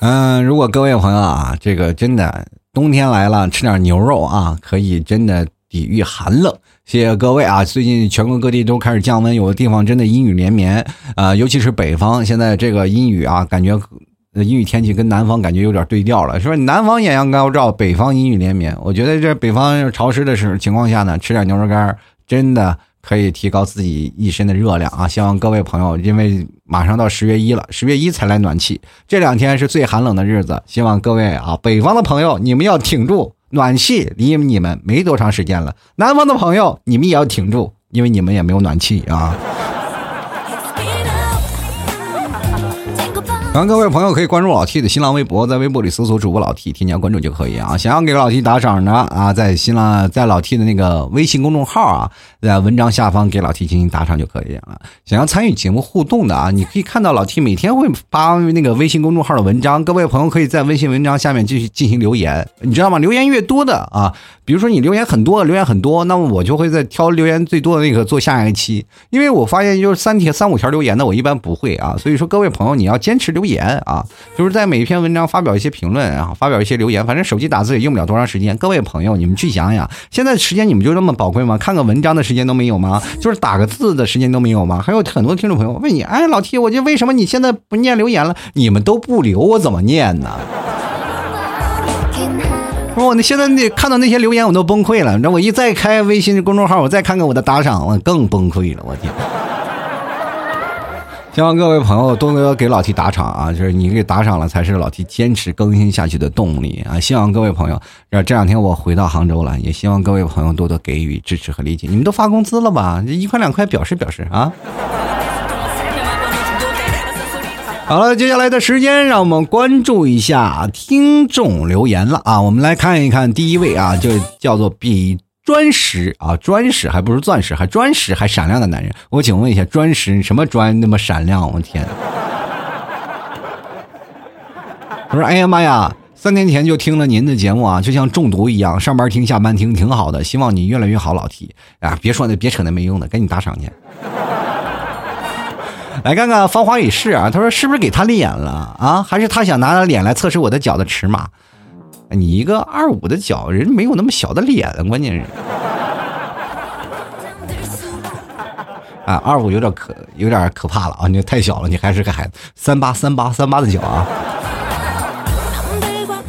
嗯，如果各位朋友啊，这个真的冬天来了，吃点牛肉啊，可以真的抵御寒冷。谢谢各位啊！最近全国各地都开始降温，有的地方真的阴雨连绵啊，尤其是北方，现在这个阴雨啊，感觉。阴雨天气跟南方感觉有点对调了，说南方艳阳高照，北方阴雨连绵。我觉得这北方潮湿的时情况下呢，吃点牛肉干真的可以提高自己一身的热量啊！希望各位朋友，因为马上到十月一了，十月一才来暖气，这两天是最寒冷的日子。希望各位啊，北方的朋友你们要挺住，暖气离你们没多长时间了。南方的朋友你们也要挺住，因为你们也没有暖气啊。然后各位朋友可以关注老 T 的新浪微博，在微博里搜索主播老 T，添加关注就可以啊。想要给老 T 打赏的啊，在新浪在老 T 的那个微信公众号啊，在文章下方给老 T 进行打赏就可以了。想要参与节目互动的啊，你可以看到老 T 每天会发那个微信公众号的文章，各位朋友可以在微信文章下面继续进行留言，你知道吗？留言越多的啊，比如说你留言很多，留言很多，那么我就会在挑留言最多的那个做下一期，因为我发现就是三条三五条留言的我一般不会啊，所以说各位朋友你要坚持留。留言啊，就是在每一篇文章发表一些评论啊，发表一些留言，反正手机打字也用不了多长时间。各位朋友，你们去想想，现在时间你们就这么宝贵吗？看个文章的时间都没有吗？就是打个字的时间都没有吗？还有很多听众朋友问你，哎，老 T，我就为什么你现在不念留言了？你们都不留，我怎么念呢？我那现在那看到那些留言我都崩溃了。那我一再开微信公众号，我再看看我的打赏，我更崩溃了。我天！希望各位朋友多多给老 T 打赏啊！就是你给打赏了，才是老 T 坚持更新下去的动力啊！希望各位朋友，这这两天我回到杭州了，也希望各位朋友多多给予支持和理解。你们都发工资了吧？一块两块表示表示啊！好了，接下来的时间，让我们关注一下听众留言了啊！我们来看一看第一位啊，就叫做比。砖石啊，砖石还不如钻石，还砖石还闪亮的男人。我请问一下，砖石什么砖那么闪亮？我天！我说，哎呀妈呀，三年前就听了您的节目啊，就像中毒一样，上班听，下班听，挺好的。希望你越来越好，老提啊！别说那，别扯那没用的，赶紧打赏去。来看看芳华已逝啊，他说是不是给他脸了啊？还是他想拿脸来测试我的脚的尺码？你一个二五的脚，人没有那么小的脸，关键是，啊，二五有点可有点可怕了啊！你太小了，你还是个孩子。三八三八三八的脚啊！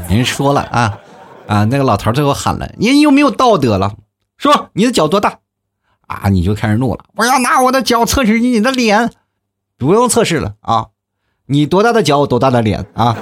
人说了啊啊，那个老头最后喊了：“你有没有道德了？说你的脚多大？”啊，你就开始怒了：“我要拿我的脚测试你的脸，不用测试了啊！你多大的脚，我多大的脸啊！”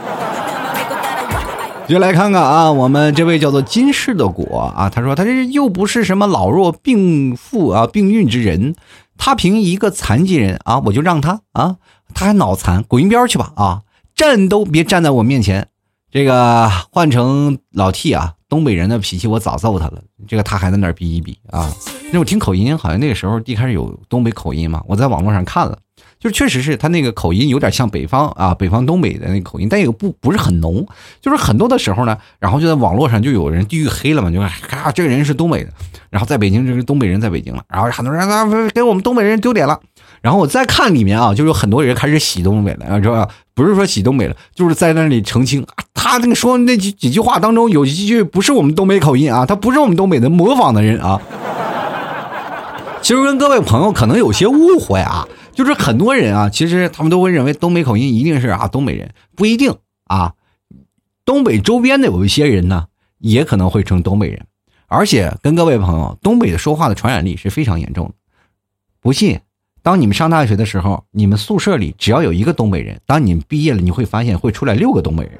就来看看啊，我们这位叫做金氏的果啊，他说他这又不是什么老弱病妇啊，病孕之人，他凭一个残疾人啊，我就让他啊，他还脑残，滚一边去吧啊，站都别站在我面前。这个换成老 T 啊，东北人的脾气我早揍他了，这个他还在那儿逼一逼啊。那我听口音，好像那个时候一开始有东北口音嘛，我在网络上看了。就确实是他那个口音有点像北方啊，北方东北的那个口音，但也不不是很浓。就是很多的时候呢，然后就在网络上就有人地域黑了嘛，就咔，这个人是东北的，然后在北京这是东北人在北京了，然后很多人啊给我们东北人丢脸了。然后我再看里面啊，就有很多人开始洗东北了，是吧？不是说洗东北了，就是在那里澄清，他那个说那几几句话当中有几句不是我们东北口音啊，他不是我们东北的模仿的人啊。其实跟各位朋友可能有些误会啊。就是很多人啊，其实他们都会认为东北口音一定是啊东北人，不一定啊。东北周边的有一些人呢，也可能会成东北人。而且跟各位朋友，东北的说话的传染力是非常严重的。不信，当你们上大学的时候，你们宿舍里只要有一个东北人，当你们毕业了，你会发现会出来六个东北人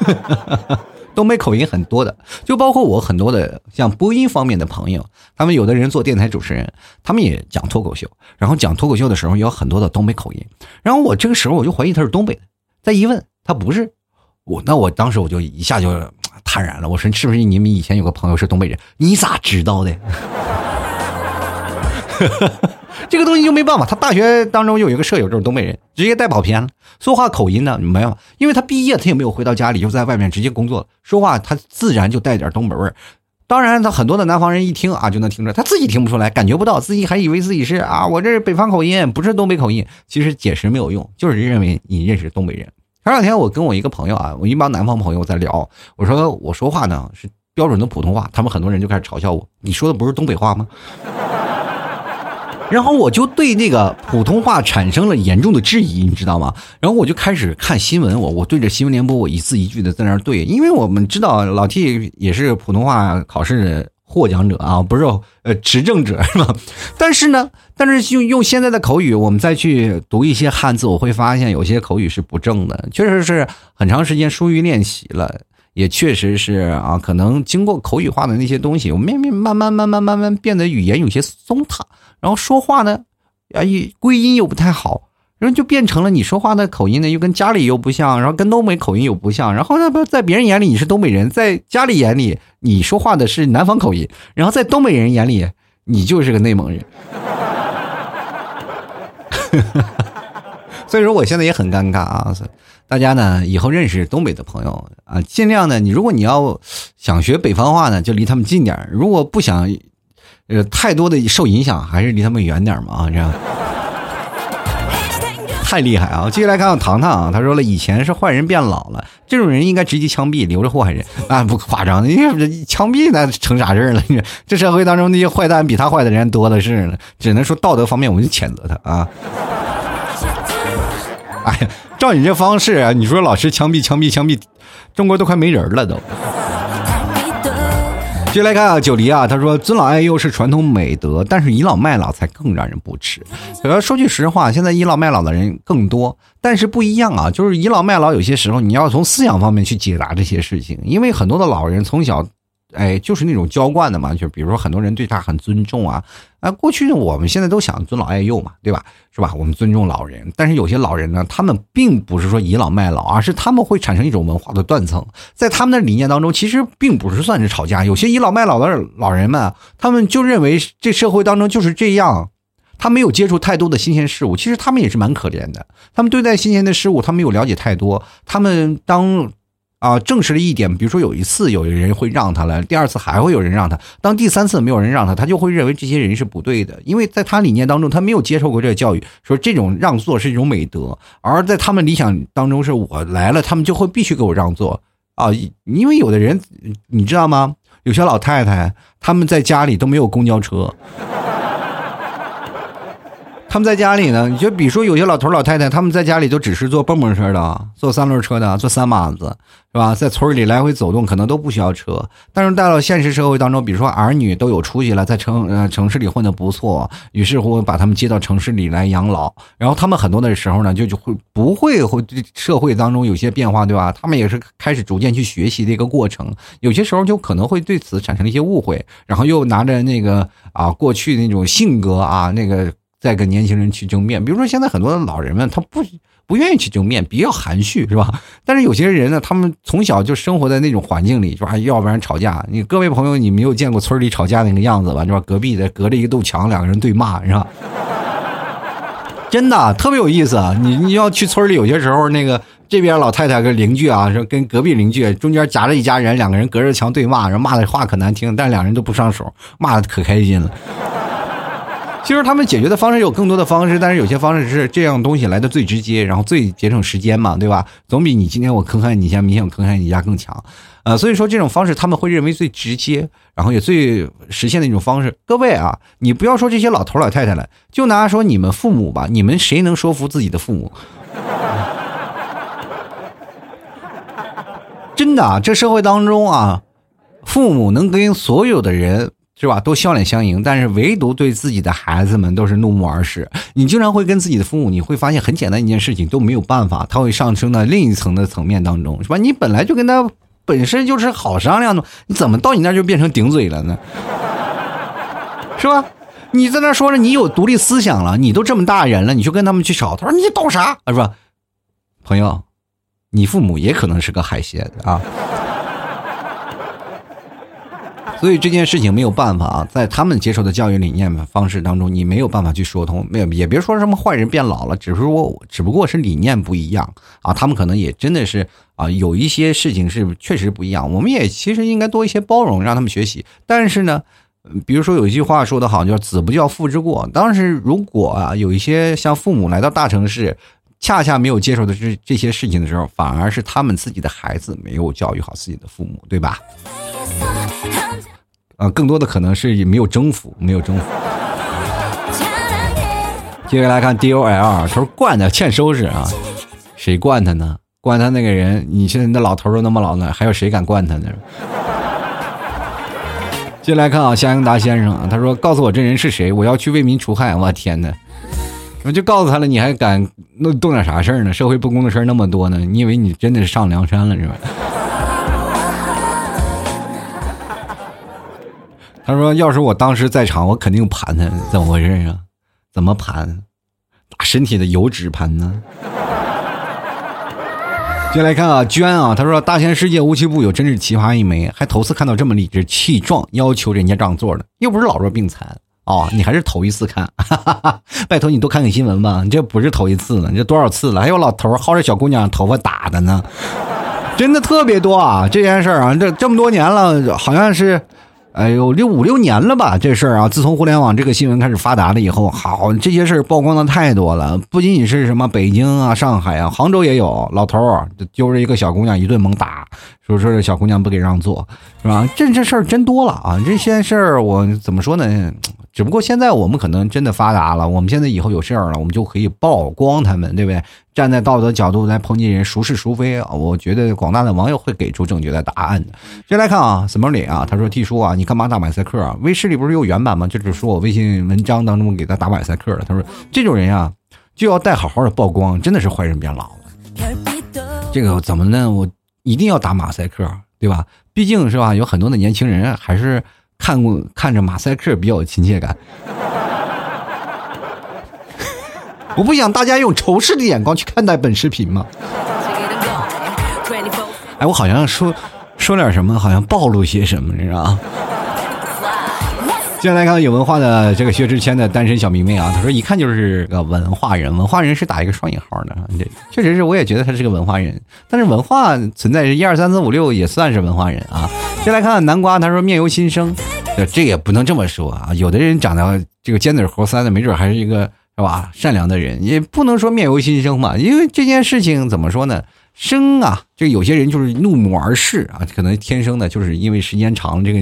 哈哈哈哈。东北口音很多的，就包括我很多的像播音方面的朋友，他们有的人做电台主持人，他们也讲脱口秀，然后讲脱口秀的时候有很多的东北口音，然后我这个时候我就怀疑他是东北的，再一问他不是，我那我当时我就一下就坦然了，我说是不是你们以前有个朋友是东北人？你咋知道的？这个东西就没办法，他大学当中有一个舍友就是东北人，直接带跑偏了。说话口音呢没有，因为他毕业他也没有回到家里，就在外面直接工作，说话他自然就带点东北味儿。当然，他很多的南方人一听啊就能听出来，他自己听不出来，感觉不到，自己还以为自己是啊，我这是北方口音，不是东北口音。其实解释没有用，就是认为你认识东北人。前两天我跟我一个朋友啊，我一帮南方朋友在聊，我说我说话呢是标准的普通话，他们很多人就开始嘲笑我，你说的不是东北话吗？然后我就对那个普通话产生了严重的质疑，你知道吗？然后我就开始看新闻，我我对着新闻联播，我一字一句的在那儿对，因为我们知道老 T 也是普通话考试的获奖者啊，不是呃执政者是吧？但是呢，但是用用现在的口语，我们再去读一些汉字，我会发现有些口语是不正的，确实是很长时间疏于练习了，也确实是啊，可能经过口语化的那些东西，我们慢慢慢慢慢慢变得语言有些松塌。然后说话呢，啊，归音又不太好，然后就变成了你说话的口音呢，又跟家里又不像，然后跟东北口音又不像，然后呢，不在别人眼里你是东北人，在家里眼里你说话的是南方口音，然后在东北人眼里你就是个内蒙人，所以说我现在也很尴尬啊！大家呢以后认识东北的朋友啊，尽量呢，你如果你要想学北方话呢，就离他们近点如果不想。呃，太多的受影响，还是离他们远点嘛啊，这样太厉害啊！接下来看看糖糖啊，他说了，以前是坏人变老了，这种人应该直接枪毙，留着祸害人啊，不夸张，你枪毙那成啥事儿了？这社会当中那些坏蛋比他坏的人多的是呢，只能说道德方面我就谴责他啊。哎呀，照你这方式啊，你说老师枪毙枪毙枪毙，中国都快没人了都。接来看啊，九黎啊，他说尊老爱幼是传统美德，但是倚老卖老才更让人不齿。要说句实话，现在倚老卖老的人更多，但是不一样啊，就是倚老卖老有些时候你要从思想方面去解答这些事情，因为很多的老人从小。哎，就是那种娇惯的嘛，就比如说很多人对他很尊重啊，啊，过去，我们现在都想尊老爱幼嘛，对吧？是吧？我们尊重老人，但是有些老人呢，他们并不是说倚老卖老，而是他们会产生一种文化的断层，在他们的理念当中，其实并不是算是吵架。有些倚老卖老的老人们，他们就认为这社会当中就是这样，他没有接触太多的新鲜事物，其实他们也是蛮可怜的。他们对待新鲜的事物，他没有了解太多，他们当。啊，证实了一点，比如说有一次有人会让他了，第二次还会有人让他，当第三次没有人让他，他就会认为这些人是不对的，因为在他理念当中，他没有接受过这个教育，说这种让座是一种美德，而在他们理想当中，是我来了，他们就会必须给我让座啊，因为有的人你知道吗？有些老太太他们在家里都没有公交车。他们在家里呢，你就比如说有些老头老太太，他们在家里都只是坐蹦蹦车的，坐三轮车的，坐三马子，是吧？在村里来回走动，可能都不需要车。但是到了现实社会当中，比如说儿女都有出息了，在城呃城市里混得不错，于是乎把他们接到城市里来养老。然后他们很多的时候呢，就就会不会会社会当中有些变化，对吧？他们也是开始逐渐去学习的一个过程。有些时候就可能会对此产生一些误会，然后又拿着那个啊过去那种性格啊那个。再跟年轻人去争辩，比如说现在很多的老人们，他不不愿意去争辩，比较含蓄，是吧？但是有些人呢，他们从小就生活在那种环境里，是吧？要不然吵架。你各位朋友，你没有见过村里吵架那个样子吧？是吧？隔壁的隔着一堵墙，两个人对骂，是吧？真的特别有意思啊！你你要去村里，有些时候那个这边老太太跟邻居啊，说跟隔壁邻居中间夹着一家人，两个人隔着墙对骂，然后骂的话可难听，但两人都不上手，骂的可开心了。其实他们解决的方式有更多的方式，但是有些方式是这样东西来的最直接，然后最节省时间嘛，对吧？总比你今天我坑害你一下，明天我坑害你一下更强，呃，所以说这种方式他们会认为最直接，然后也最实现的一种方式。各位啊，你不要说这些老头老太太了，就拿说你们父母吧，你们谁能说服自己的父母？真的啊，这社会当中啊，父母能跟所有的人。是吧？都笑脸相迎，但是唯独对自己的孩子们都是怒目而视。你经常会跟自己的父母，你会发现很简单一件事情都没有办法，他会上升到另一层的层面当中，是吧？你本来就跟他本身就是好商量的，你怎么到你那就变成顶嘴了呢？是吧？你在那说着你有独立思想了，你都这么大人了，你就跟他们去吵，他说你懂啥？是吧？朋友，你父母也可能是个海鲜啊。所以这件事情没有办法啊，在他们接受的教育理念方式当中，你没有办法去说通。没有，也别说什么坏人变老了，只是说，只不过是理念不一样啊。他们可能也真的是啊，有一些事情是确实不一样。我们也其实应该多一些包容，让他们学习。但是呢，比如说有一句话说得好，叫“子不教，父之过”。当时如果啊，有一些像父母来到大城市，恰恰没有接受的这这些事情的时候，反而是他们自己的孩子没有教育好自己的父母，对吧？啊，更多的可能是也没有征服，没有征服。接下来看 D O L，他说惯的欠收拾啊，谁惯他呢？惯他那个人，你现在那老头都那么老了，还有谁敢惯他呢？接下来看啊，夏英达先生啊，他说告诉我这人是谁，我要去为民除害。我天哪，我就告诉他了，你还敢弄动点啥事儿呢？社会不公的事那么多呢，你以为你真的是上梁山了是吧？他说：“要是我当时在场，我肯定盘他，怎么回事啊？怎么盘？打身体的油脂盘呢？” 接来看啊，娟啊，他说：“大千世界无奇不有，真是奇葩一枚，还头次看到这么理直气壮要求人家让座的，又不是老弱病残哦，你还是头一次看，哈哈哈拜托你多看看新闻吧，你这不是头一次了，你这多少次了？还有老头薅着小姑娘头发打的呢，真的特别多啊！这件事儿啊，这这么多年了，好像是。”哎呦，六五六年了吧，这事儿啊！自从互联网这个新闻开始发达了以后，好，这些事儿曝光的太多了。不仅仅是什么北京啊、上海啊、杭州也有老头儿揪着一个小姑娘一顿猛打，说说这小姑娘不给让座，是吧？这这事儿真多了啊！这些事儿我怎么说呢？只不过现在我们可能真的发达了，我们现在以后有事儿了，我们就可以曝光他们，对不对？站在道德角度来抨击人孰是孰非啊？我觉得广大的网友会给出正确的答案的。先来看啊，Smiley 啊，他说：“T 叔啊，你干嘛打马赛克啊？微视里不是有原版吗？就是说我微信文章当中给他打马赛克了。”他说：“这种人啊，就要带好好的曝光，真的是坏人变老了。这个怎么呢？我一定要打马赛克，对吧？毕竟是吧，有很多的年轻人还是。”看过看着马赛克比较有亲切感，我不想大家用仇视的眼光去看待本视频吗？哎，我好像说说点什么，好像暴露些什么，你知道吗？接下来看有文化的这个薛之谦的单身小迷妹啊，他说一看就是个文化人，文化人是打一个双引号的，这确实是，我也觉得他是个文化人，但是文化存在是一二三四五六也算是文化人啊。接下来看南瓜，他说面由心生，这也不能这么说啊，有的人长得这个尖嘴猴腮的，没准还是一个是吧善良的人，也不能说面由心生嘛，因为这件事情怎么说呢？生啊，就有些人就是怒目而视啊，可能天生的，就是因为时间长这个。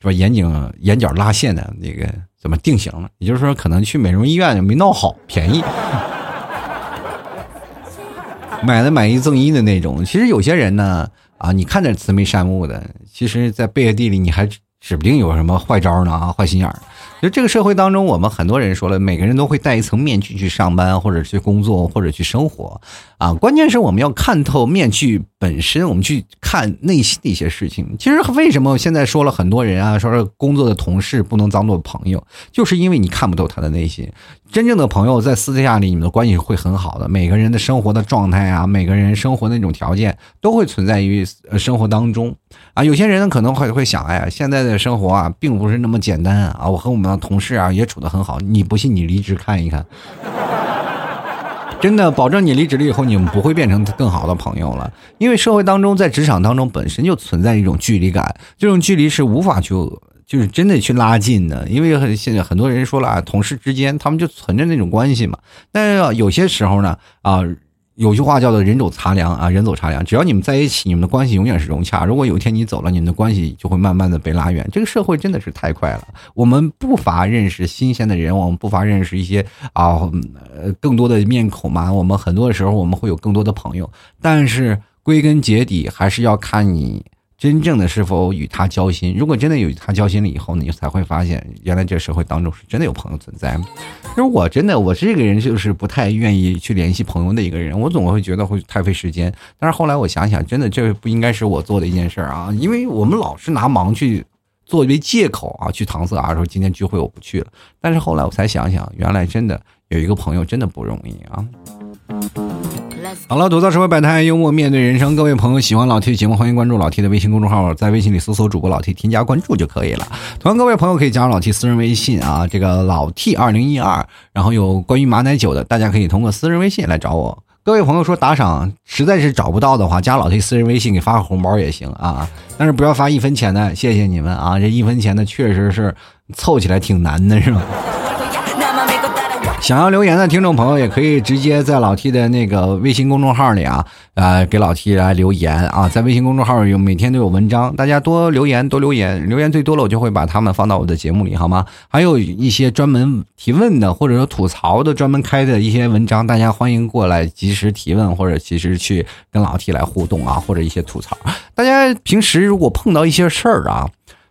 是吧？眼睛眼角拉线的那个怎么定型了？也就是说，可能去美容医院没闹好，便宜，买的买一赠一的那种。其实有些人呢，啊，你看着慈眉善目的，其实，在背地里你还指不定有什么坏招呢啊，坏心眼儿。就这个社会当中，我们很多人说了，每个人都会戴一层面具去上班，或者去工作，或者去生活，啊，关键是我们要看透面具本身，我们去看内心的一些事情。其实为什么现在说了很多人啊，说是工作的同事不能当做朋友，就是因为你看不透他的内心。真正的朋友在私底下里，你们的关系会很好的。每个人的生活的状态啊，每个人生活那种条件，都会存在于生活当中啊。有些人可能会会想，哎呀，现在的生活啊，并不是那么简单啊。我和我们同事啊，也处得很好。你不信，你离职看一看，真的保证你离职了以后，你们不会变成更好的朋友了。因为社会当中，在职场当中本身就存在一种距离感，这种距离是无法去。就是真的去拉近的，因为很现在很多人说了啊，同事之间他们就存着那种关系嘛。但是有些时候呢，啊，有句话叫做“人走茶凉”啊，人走茶凉。只要你们在一起，你们的关系永远是融洽。如果有一天你走了，你们的关系就会慢慢的被拉远。这个社会真的是太快了，我们不乏认识新鲜的人，我们不乏认识一些啊，呃，更多的面孔嘛。我们很多的时候我们会有更多的朋友，但是归根结底还是要看你。真正的是否与他交心。如果真的与他交心了以后，你才会发现，原来这社会当中是真的有朋友存在。其实我真的，我这个人就是不太愿意去联系朋友的一个人，我总会觉得会太费时间。但是后来我想想，真的这不应该是我做的一件事儿啊，因为我们老是拿忙去作为借口啊，去搪塞啊，说今天聚会我不去了。但是后来我才想想，原来真的有一个朋友真的不容易啊。好了，吐槽社会百态，幽默面对人生。各位朋友喜欢老 T 的节目，欢迎关注老 T 的微信公众号，在微信里搜索主播老 T，添加关注就可以了。同样，各位朋友可以加入老 T 私人微信啊，这个老 T 二零一二，然后有关于马奶酒的，大家可以通过私人微信来找我。各位朋友说打赏实在是找不到的话，加老 T 私人微信给发个红包也行啊，但是不要发一分钱的，谢谢你们啊，这一分钱的确实是凑起来挺难的，是吧？想要留言的听众朋友，也可以直接在老 T 的那个微信公众号里啊，呃，给老 T 来留言啊，在微信公众号有每天都有文章，大家多留言，多留言，留言最多了，我就会把他们放到我的节目里，好吗？还有一些专门提问的，或者说吐槽的，专门开的一些文章，大家欢迎过来及时提问，或者及时去跟老 T 来互动啊，或者一些吐槽。大家平时如果碰到一些事儿啊，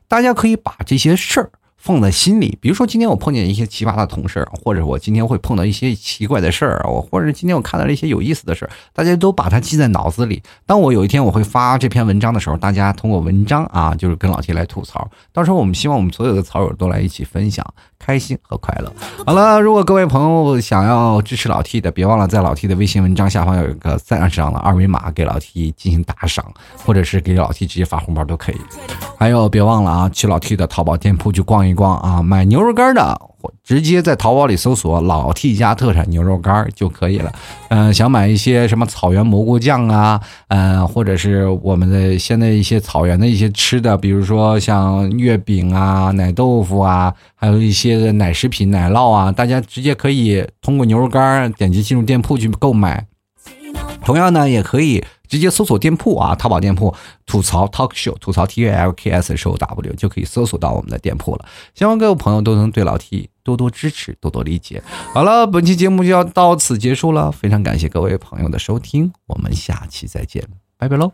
大家可以把这些事儿。放在心里，比如说今天我碰见一些奇葩的同事，或者我今天会碰到一些奇怪的事儿，我或者今天我看到了一些有意思的事儿，大家都把它记在脑子里。当我有一天我会发这篇文章的时候，大家通过文章啊，就是跟老 T 来吐槽。到时候我们希望我们所有的草友都来一起分享。开心和快乐。好了，如果各位朋友想要支持老 T 的，别忘了在老 T 的微信文章下方有一个赞赏的二维码，给老 T 进行打赏，或者是给老 T 直接发红包都可以。还有，别忘了啊，去老 T 的淘宝店铺去逛一逛啊，买牛肉干的。直接在淘宝里搜索“老 T 家特产牛肉干”就可以了。嗯，想买一些什么草原蘑菇酱啊，嗯，或者是我们的现在一些草原的一些吃的，比如说像月饼啊、奶豆腐啊，还有一些的奶食品、奶酪啊，大家直接可以通过牛肉干点击进入店铺去购买。同样呢，也可以。直接搜索店铺啊，淘宝店铺吐槽 talk show 吐槽 T A L K S show W 就可以搜索到我们的店铺了。希望各位朋友都能对老 T 多多支持，多多理解。好了，本期节目就要到此结束了，非常感谢各位朋友的收听，我们下期再见，拜拜喽。